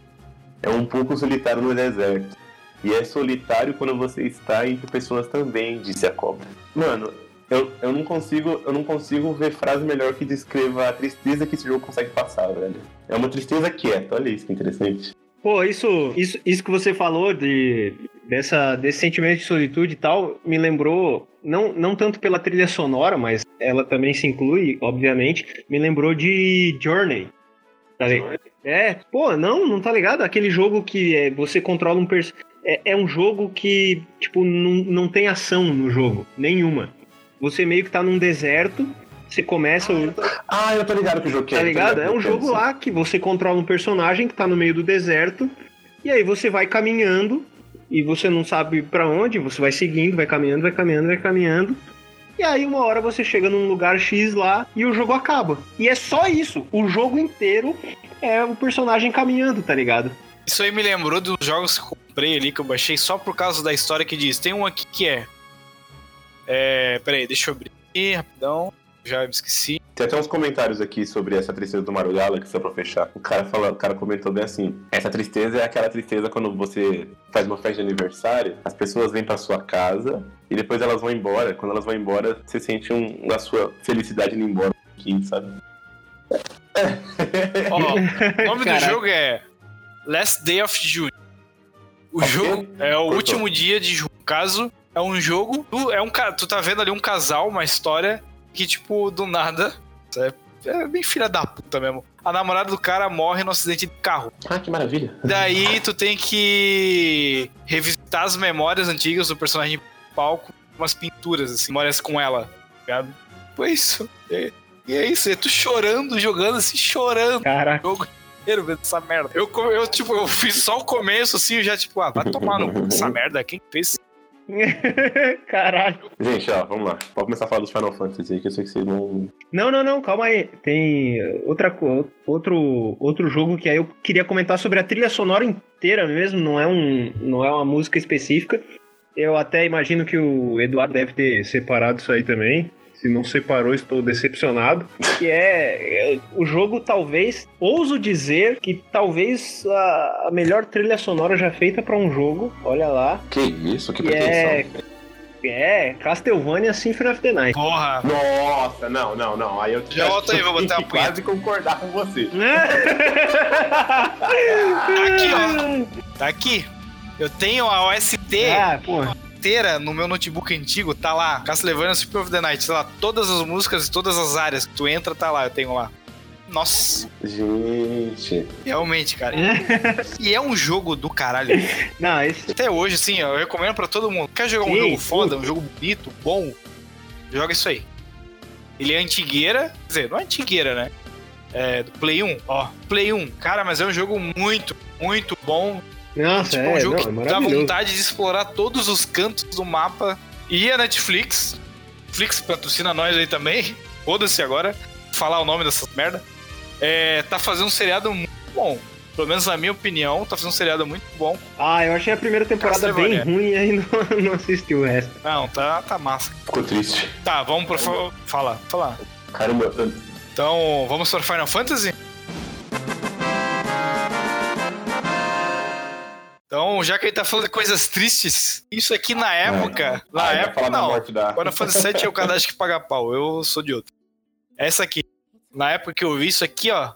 É um pouco solitário no deserto. E é solitário quando você está entre pessoas também, disse a cobra. Mano, eu, eu não consigo eu não consigo ver frase melhor que descreva a tristeza que esse jogo consegue passar, velho. É uma tristeza quieta, olha isso que interessante. Pô, isso, isso, isso que você falou de, dessa, desse sentimento de solitude e tal, me lembrou, não, não tanto pela trilha sonora, mas ela também se inclui, obviamente, me lembrou de Journey. Tá? É, pô, não, não tá ligado? Aquele jogo que é, você controla um personagem. É, é, um jogo que, tipo, não, não tem ação no jogo, nenhuma. Você meio que tá num deserto, você começa. O... Ah, eu tô ligado que o jogo que é. Tá ligado? É um jogo lá que você controla um personagem que tá no meio do deserto, e aí você vai caminhando, e você não sabe para onde, você vai seguindo, vai caminhando, vai caminhando, vai caminhando. E aí uma hora você chega num lugar X lá e o jogo acaba. E é só isso. O jogo inteiro é o personagem caminhando, tá ligado? Isso aí me lembrou dos jogos que eu comprei ali, que eu baixei só por causa da história que diz. Tem um aqui que é. É. Peraí, deixa eu abrir aqui, rapidão. Já me esqueci. Tem até uns comentários aqui sobre essa tristeza do Mario Galaxy, só pra fechar. O cara, fala, o cara comentou bem assim: essa tristeza é aquela tristeza quando você faz uma festa de aniversário, as pessoas vêm pra sua casa e depois elas vão embora. Quando elas vão embora, você sente um, a sua felicidade indo embora aqui, sabe? Ó, o nome Caraca. do jogo é Last Day of June. O okay. jogo é o último dia de junho. Caso é um jogo, tu, é um tu tá vendo ali um casal, uma história que tipo do nada, é, é bem filha da puta mesmo. A namorada do cara morre no acidente de carro. Ah, que maravilha. Daí tu tem que revisitar as memórias antigas do personagem palco, umas pinturas assim, memórias com ela, ligado? Foi isso. É, e é isso, é tu chorando, jogando assim, chorando. Caraca. Jogo inteiro vendo essa merda. Eu, eu, tipo, eu fiz só o começo, assim, eu já, tipo, ah, vai tomar no cu essa merda, quem fez Caralho. Gente, ó, vamos lá. Pode começar a falar dos Final Fantasy aí, que eu sei que vocês não. Não, não, não, calma aí. Tem outra, outro, outro jogo que aí eu queria comentar sobre a trilha sonora inteira mesmo, não é, um, não é uma música específica. Eu até imagino que o Eduardo deve ter separado isso aí também. Se não separou, estou decepcionado. Que é, é o jogo, talvez, ouso dizer que talvez a, a melhor trilha sonora já feita para um jogo. Olha lá. Que isso, que, que é pretensão. É, é, Castlevania Symphony of the Night. Porra! Nossa, não, não, não. Aí eu já volto aí, vou botar a quase concordar com você. tá aqui, ó. Tá aqui. Eu tenho a OST. Ah, porra inteira no meu notebook antigo, tá lá. Castlevania Super of the Night, sei lá, todas as músicas e todas as áreas que tu entra, tá lá, eu tenho lá. Nossa. Gente. Realmente, cara. e é um jogo do caralho. Não, esse... Até hoje, assim, eu recomendo pra todo mundo. Quer jogar um jogo foda, um jogo bonito, bom? Joga isso aí. Ele é antigueira, quer dizer, não é antigueira, né? É do Play 1, ó. Play 1, cara, mas é um jogo muito, muito bom. Nossa, tipo, é, um jogo não, que é dá vontade de explorar todos os cantos do mapa. E a Netflix, Netflix patrocina nós aí também, foda-se agora, falar o nome dessa merda, é, tá fazendo um seriado muito bom. Pelo menos na minha opinião, tá fazendo um seriado muito bom. Ah, eu achei a primeira temporada bem ruim e aí não, não assisti o resto. Não, tá, tá massa. Ficou triste. Tá, vamos pro. Falar, falar. Caramba. Então, vamos para Final Fantasy? Então, já que ele tá falando de coisas tristes, isso aqui na época. É. Na ah, época, não. Final Fantasy VII é o cadastro que paga pau. Eu sou de outro. Essa aqui. Na época que eu vi isso aqui, ó.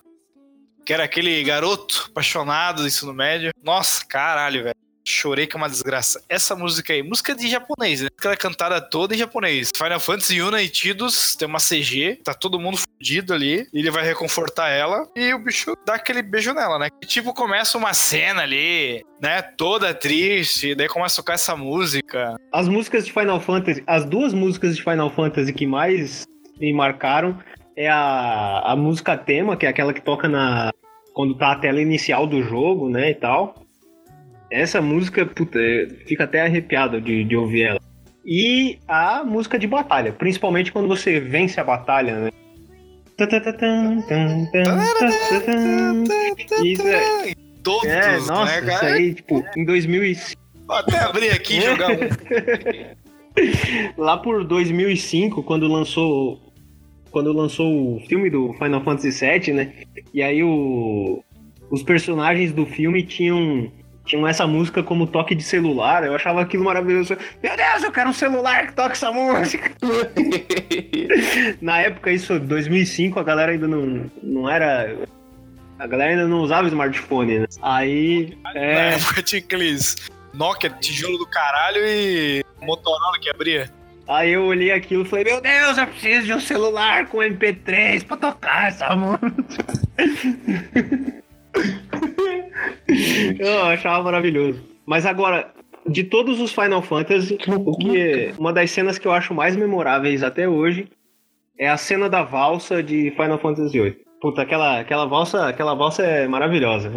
Que era aquele garoto apaixonado do ensino médio. Nossa, caralho, velho. Chorei que é uma desgraça. Essa música aí, música de japonês, né? Ela é cantada toda em japonês. Final Fantasy United tem uma CG, tá todo mundo fudido ali. ele vai reconfortar ela e o bicho dá aquele beijo nela, né? E, tipo, começa uma cena ali, né? Toda triste, daí começa a tocar essa música. As músicas de Final Fantasy, as duas músicas de Final Fantasy que mais me marcaram é a, a música tema, que é aquela que toca na quando tá a tela inicial do jogo, né, e tal. Essa música, puta, fica até arrepiado de, de ouvir ela. E a música de batalha, principalmente quando você vence a batalha, né? Isso é, Todos, é, nossa, né, isso aí, tipo, em 2005. Vou até abrir aqui e jogar um. Lá por 2005, quando lançou quando lançou o filme do Final Fantasy VII, né? E aí o, os personagens do filme tinham tinham essa música como toque de celular. Eu achava aquilo maravilhoso. Meu Deus, eu quero um celular que toque essa música. Na época, isso, 2005, a galera ainda não, não era. A galera ainda não usava smartphone, né? Aí. Na É, época tinha aqueles Nokia, tijolo do caralho e Motorola que abria. aí eu olhei aquilo e falei: Meu Deus, eu preciso de um celular com MP3 pra tocar essa música. eu achava maravilhoso. Mas agora, de todos os Final Fantasy, o que uma das cenas que eu acho mais memoráveis até hoje é a cena da valsa de Final Fantasy VIII. Puta, aquela, aquela valsa, aquela valsa é maravilhosa.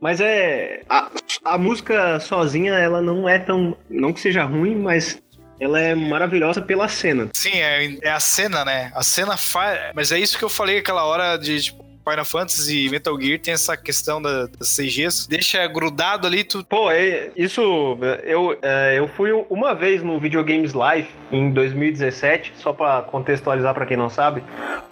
Mas é a, a música sozinha, ela não é tão, não que seja ruim, mas ela é maravilhosa pela cena. Sim, é, é a cena, né? A cena faz. Mas é isso que eu falei aquela hora de tipo, Final Fantasy e Metal Gear tem essa questão da- das CGs. Deixa grudado ali, tu. Pô, é, isso. Eu, é, eu fui uma vez no Videogames Live em 2017, só pra contextualizar pra quem não sabe.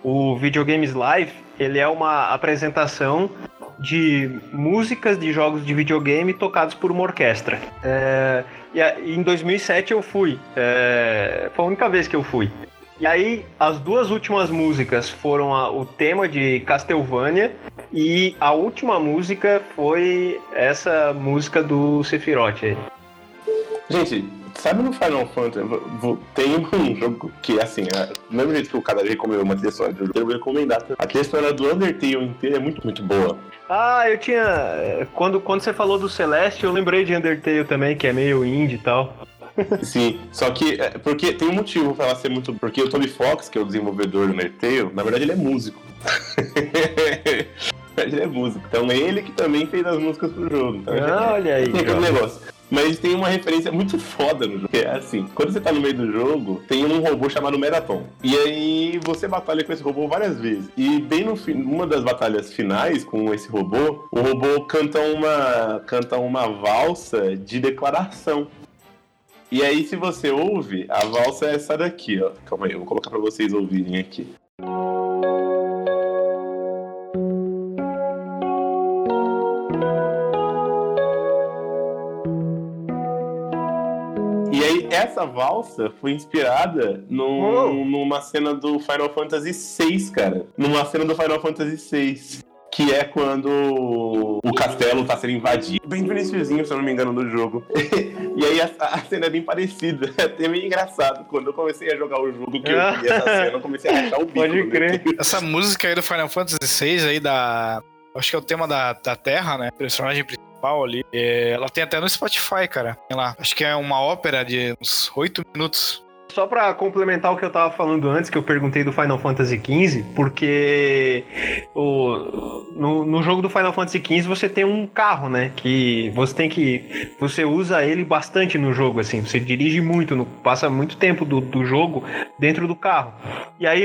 O Videogames Live ele é uma apresentação de músicas de jogos de videogame tocados por uma orquestra. É, e em 2007 eu fui. É, foi a única vez que eu fui. E aí, as duas últimas músicas foram a- o tema de Castlevania e a última música foi essa música do Sephiroth aí. Gente, sabe no Final Fantasy, tem um jogo que, assim, é, do mesmo jeito que o cara recomendou uma trilha sonora eu vou recomendar. A trilha sonora do Undertale inteira é muito, muito boa. Ah, eu tinha. Quando, quando você falou do Celeste, eu lembrei de Undertale também, que é meio indie e tal. Sim, só que, é, porque tem um motivo pra ela ser muito... Porque o Toby Fox, que é o desenvolvedor do Undertale, na verdade ele é músico. Na verdade, ele é músico. Então é ele que também fez as músicas pro jogo. Então, Ah, olha aí. Tem ó. negócio. Mas tem uma referência muito foda no jogo. Que é assim, quando você tá no meio do jogo, tem um robô chamado Megaton. E aí você batalha com esse robô várias vezes. E bem no fim, numa das batalhas finais com esse robô, o robô canta uma canta uma valsa de declaração. E aí, se você ouve, a valsa é essa daqui, ó. Calma aí, eu vou colocar pra vocês ouvirem aqui. E aí, essa valsa foi inspirada num- numa cena do Final Fantasy VI, cara. Numa cena do Final Fantasy VI. Que é quando o castelo tá sendo invadido. Bem no iniciozinho, se eu não me engano, do jogo. e aí a, a cena é bem parecida. É até meio engraçado. Quando eu comecei a jogar o jogo que eu vi essa cena, eu comecei a achar o bico. Pode no crer. Essa música aí do Final Fantasy VI aí da. Acho que é o tema da, da Terra, né? Personagem principal ali. É, ela tem até no Spotify, cara. Tem lá. Acho que é uma ópera de uns 8 minutos. Só pra complementar o que eu tava falando antes, que eu perguntei do Final Fantasy XV, porque o, no, no jogo do Final Fantasy XV você tem um carro, né? Que você tem que. Você usa ele bastante no jogo, assim. Você dirige muito, no- passa muito tempo do, do jogo dentro do carro. E aí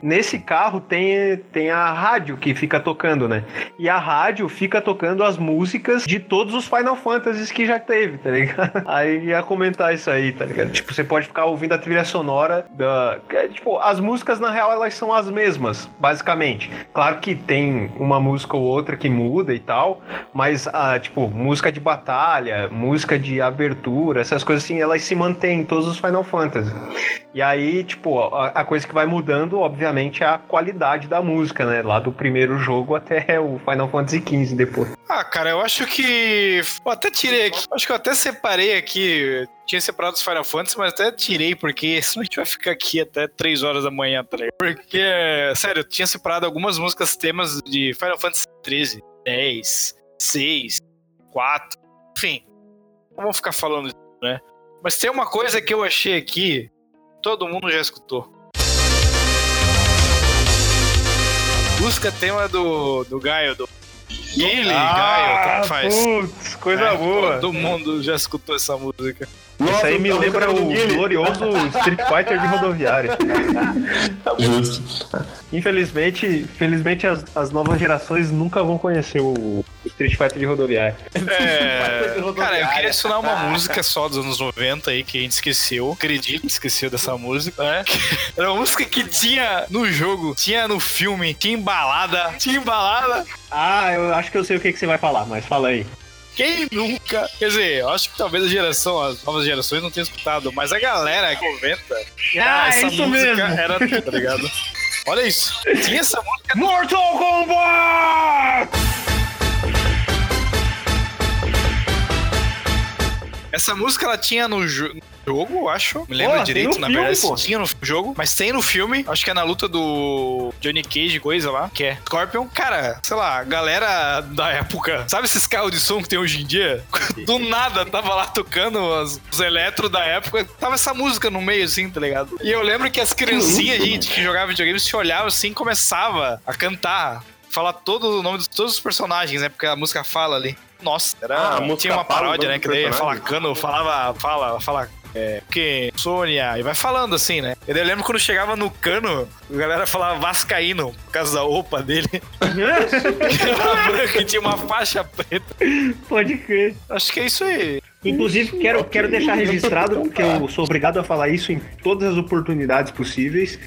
nesse carro tem, tem a rádio que fica tocando, né? E a rádio fica tocando as músicas de todos os Final Fantasies que já teve, tá ligado? Aí ia comentar isso aí, tá ligado? Tipo, você pode ficar ouvindo a trilha sonora da. é, Tipo, as músicas na real elas são as mesmas, basicamente. Claro que tem uma música ou outra que muda e tal, mas, ah, tipo, música de batalha, música de abertura, essas coisas assim, elas se mantêm em todos os Final Fantasy. E aí, tipo, a, a coisa que vai mudando, obviamente, é a qualidade da música, né? Lá do primeiro jogo até o Final Fantasy XV depois. Ah, cara, eu acho que. Eu até tirei aqui. Acho que eu até separei aqui. Tinha separado os Final Fantasy, mas até tirei, porque senão a gente vai ficar aqui até 3 horas da manhã, tá? Porque, sério, eu tinha separado algumas músicas temas de Final Fantasy 13, 10, 6, 4, enfim. Não vamos ficar falando disso, né? Mas tem uma coisa que eu achei aqui, todo mundo já escutou. Música tema do, do Gaio, do Guile, Gaio, tanto faz. putz, coisa É, boa. Todo mundo já escutou essa música. Isso aí me lembra o glorioso Street Fighter de rodoviária. Justo. Infelizmente, felizmente as, as novas gerações nunca vão conhecer o Street Fighter de rodoviária. É, cara, eu queria adicionar uma música só dos anos 90 aí que a gente esqueceu. Acredito que esqueceu dessa música, né? Era uma música que tinha no jogo, tinha no filme, tinha embalada, tinha embalada. Ah, eu acho que eu sei o que, que você vai falar, mas fala aí. Quem nunca? Quer dizer, eu acho que talvez a geração, as novas gerações não tenham escutado, mas a galera 90, Ah, essa é isso música mesmo. era, tá ligado? Olha isso. Tinha essa música Mortal Kombat! Essa música ela tinha no jogo, eu acho. Me lembro Pô, tem direito, no na filme, verdade. pô. Tinha no jogo, mas tem no filme. Acho que é na luta do Johnny Cage, coisa lá, que é Scorpion. Cara, sei lá, galera da época. Sabe esses carros de som que tem hoje em dia? Do nada tava lá tocando os, os eletros da época. Tava essa música no meio, assim, tá ligado? E eu lembro que as criancinhas, gente, que jogava videogame, se olhava assim e começava a cantar. Falar todo o nome de todos os personagens, né? Porque a música fala ali. Nossa, era, Ah, a música tinha uma paródia, né? Que daí fala personagem. Cano, falava, fala, fala, é, que Sônia, e vai falando assim, né? Eu lembro quando chegava no Cano, a galera falava Vascaíno, por causa da roupa dele, que era branca e tinha uma faixa preta. Pode crer. Acho que é isso aí. Inclusive, quero, quero deixar registrado, porque eu sou obrigado a falar isso em todas as oportunidades possíveis.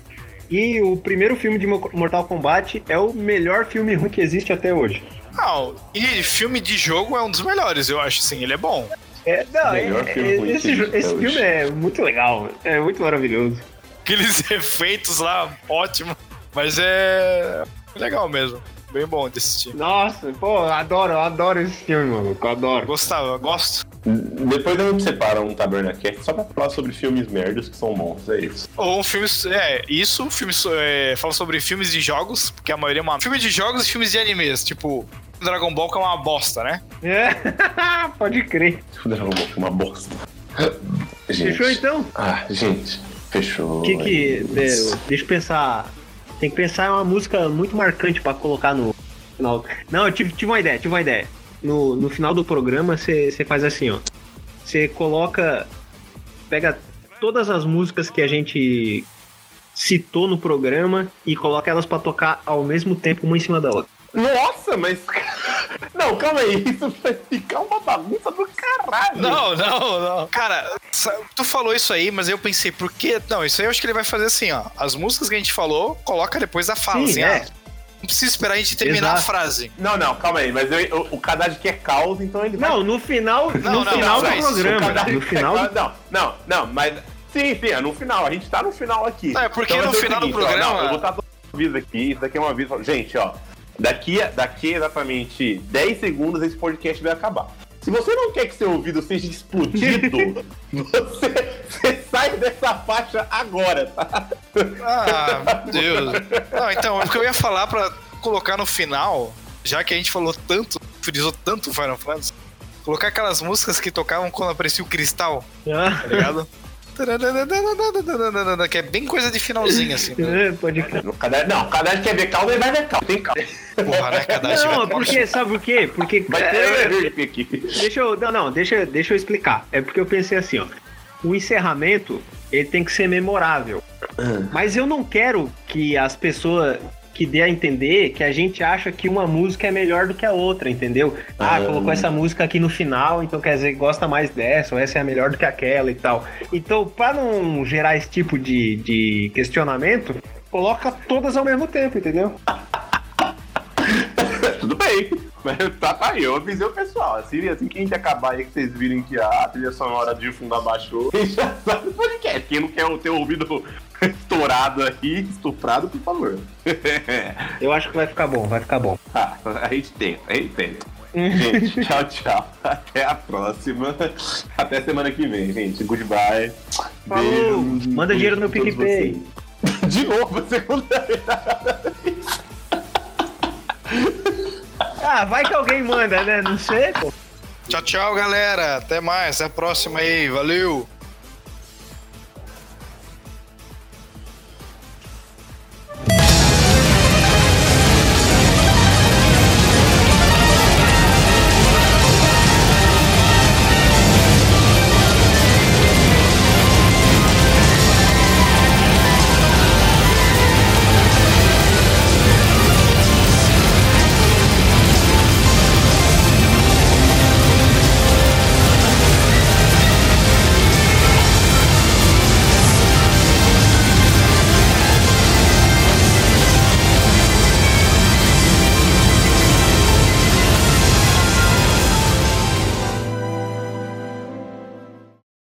E o primeiro filme de Mo- Mortal Kombat é o melhor filme ruim que existe até hoje. Não, e filme de jogo é um dos melhores, eu acho, sim, ele é bom. É, não, Melhor é- filme é- esse, esse filme é muito legal, é muito maravilhoso. Aqueles efeitos lá, ótimo. Mas é legal mesmo. Bem bom de assistir. Nossa, pô, adoro, eu adoro esse filme, mano. Eu adoro. Gostava, eu gosto. Depois a gente separa um Tabernacast só pra falar sobre filmes merdas que são bons, é isso. Ou um filme. É, isso, filme. É, fala sobre filmes de jogos, porque a maioria é uma. Filme de jogos e filmes de animes. Tipo, Dragon Ball que é uma bosta, né? É, pode crer. Dragon Ball foi uma bosta. Gente. Fechou então? Ah, gente, fechou. O que que. é deixa eu pensar. Tem que pensar em uma música muito marcante pra colocar no final. Não, eu tive, tive uma ideia, tive uma ideia. No, no final do programa, você faz assim, ó. Você coloca. Pega todas as músicas que a gente citou no programa e coloca elas pra tocar ao mesmo tempo, uma em cima da outra. Nossa, mas. Não, calma aí, isso vai ficar uma bagunça do caralho. Não, não, não. Cara, tu falou isso aí, mas eu pensei, por que. Não, isso aí eu acho que ele vai fazer assim, ó. As músicas que a gente falou, coloca depois da fala, Sim, assim, é. ah, Não precisa esperar a gente terminar Exato. a frase. Não, não, calma aí, mas eu- o, o Haddad quer caos, então ele vai. Não, no final, Não, no não, final não, do programa. No final. caos- Não, não, não, mas. Sim, sim, é no final. A gente tá no final aqui. Não, é porque vai no final do ó, programa- não, eu vou estar dando um aviso aqui. Isso daqui é um aviso. Gente, ó. Daqui, a- daqui exatamente 10 segundos esse podcast vai acabar. Se você não quer que seu ouvido seja explodido, você, você sai dessa faixa agora, tá? Ah, meu Deus. Não, então, é porque eu ia falar pra colocar no final, já que a gente falou tanto, frisou tanto Final Fantasy, colocar aquelas músicas que tocavam quando aparecia o cristal, Ah, tá ligado? Que é bem coisa de finalzinho, assim. né? é, pode crer. Não, o Haddad quer ver caos, ele vai ver caos. Tem caos. Porra, né? Não, porque, sabe por quê? Porque. Vai ter é, aqui. deixa eu. Não, não, deixa, deixa eu explicar. É porque eu pensei assim, ó. O encerramento, ele tem que ser memorável. Mas eu não quero que as pessoas. Que dê a entender que a gente acha que uma música é melhor do que a outra, entendeu? Ah, Ah. colocou essa música aqui no final, então quer dizer, gosta mais dessa, ou essa é melhor do que aquela e tal. Então, pra não gerar esse tipo de, de questionamento, coloca todas ao mesmo tempo, entendeu? Tudo bem. Mas tá, tá aí, eu avisei o pessoal. Assim, assim que a gente acabar aí, que vocês virem que a trilha sonora de fundo abaixou, já sabe do podcast. Quem não quer ter o ouvido estourado aí, estuprado, por favor. Eu acho que vai ficar bom, vai ficar bom. ah, a gente tem, a gente tem. Gente, tchau, tchau. Até a próxima. Até semana que vem, gente. Goodbye. Falou. Beijo. Manda dinheiro no PicPay. De novo, segunda vez. Ah, vai que alguém manda, né? Não sei, pô. Tchau, tchau, galera. Até mais. Até a próxima aí. Valeu.